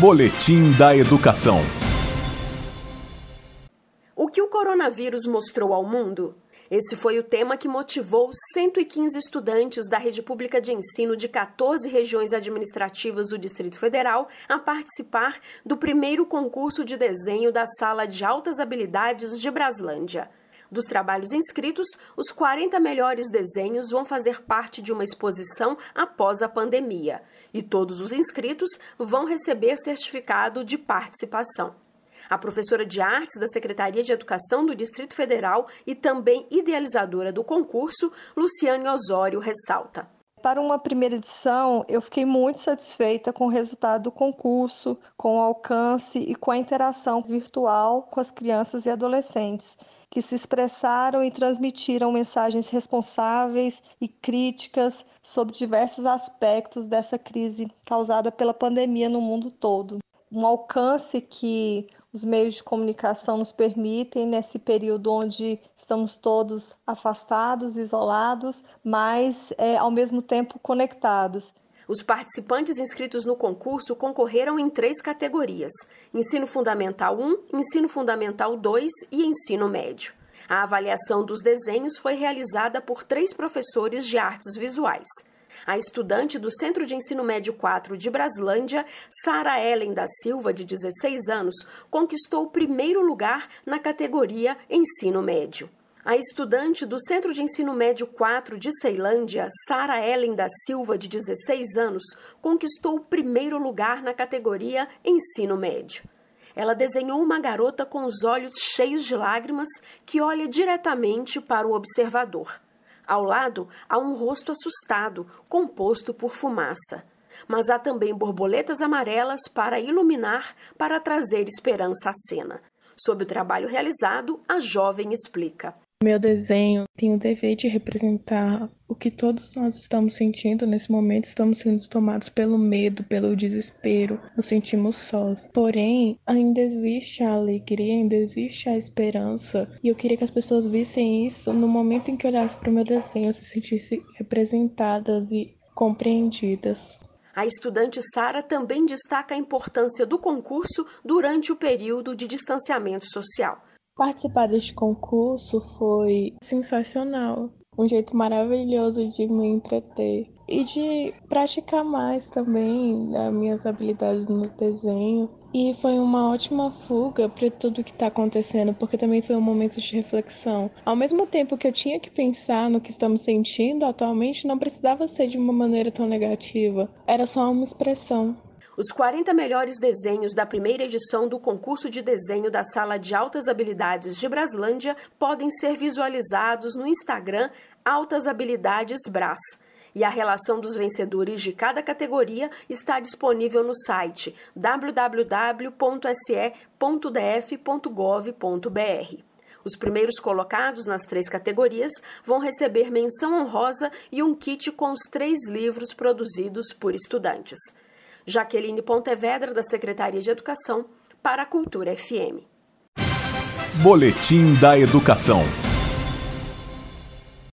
Boletim da Educação. O que o coronavírus mostrou ao mundo? Esse foi o tema que motivou 115 estudantes da rede pública de ensino de 14 regiões administrativas do Distrito Federal a participar do primeiro concurso de desenho da Sala de Altas Habilidades de Braslândia. Dos trabalhos inscritos, os 40 melhores desenhos vão fazer parte de uma exposição após a pandemia, e todos os inscritos vão receber certificado de participação. A professora de artes da Secretaria de Educação do Distrito Federal e também idealizadora do concurso, Luciane Osório, ressalta. Para uma primeira edição, eu fiquei muito satisfeita com o resultado do concurso, com o alcance e com a interação virtual com as crianças e adolescentes, que se expressaram e transmitiram mensagens responsáveis e críticas sobre diversos aspectos dessa crise causada pela pandemia no mundo todo. Um alcance que os meios de comunicação nos permitem nesse período onde estamos todos afastados, isolados, mas é, ao mesmo tempo conectados. Os participantes inscritos no concurso concorreram em três categorias: Ensino Fundamental 1, Ensino Fundamental 2 e Ensino Médio. A avaliação dos desenhos foi realizada por três professores de artes visuais. A estudante do Centro de Ensino Médio 4 de Braslândia, Sara Ellen da Silva, de 16 anos, conquistou o primeiro lugar na categoria Ensino Médio. A estudante do Centro de Ensino Médio 4 de Ceilândia, Sara Ellen da Silva, de 16 anos, conquistou o primeiro lugar na categoria Ensino Médio. Ela desenhou uma garota com os olhos cheios de lágrimas que olha diretamente para o observador. Ao lado há um rosto assustado, composto por fumaça. Mas há também borboletas amarelas para iluminar, para trazer esperança à cena. Sob o trabalho realizado, a jovem explica. Meu desenho tem o dever de representar o que todos nós estamos sentindo nesse momento. Estamos sendo tomados pelo medo, pelo desespero, nos sentimos sós. Porém, ainda existe a alegria, ainda existe a esperança. E eu queria que as pessoas vissem isso no momento em que olhassem para o meu desenho, se sentissem representadas e compreendidas. A estudante Sara também destaca a importância do concurso durante o período de distanciamento social. Participar deste concurso foi sensacional, um jeito maravilhoso de me entreter e de praticar mais também as minhas habilidades no desenho. E foi uma ótima fuga para tudo que está acontecendo, porque também foi um momento de reflexão. Ao mesmo tempo que eu tinha que pensar no que estamos sentindo atualmente, não precisava ser de uma maneira tão negativa, era só uma expressão. Os 40 melhores desenhos da primeira edição do concurso de desenho da Sala de Altas Habilidades de Braslândia podem ser visualizados no Instagram Altas Habilidades Bras. E a relação dos vencedores de cada categoria está disponível no site www.se.df.gov.br. Os primeiros colocados nas três categorias vão receber menção honrosa e um kit com os três livros produzidos por estudantes. Jaqueline Pontevedra, da Secretaria de Educação, para a Cultura FM. Boletim da Educação.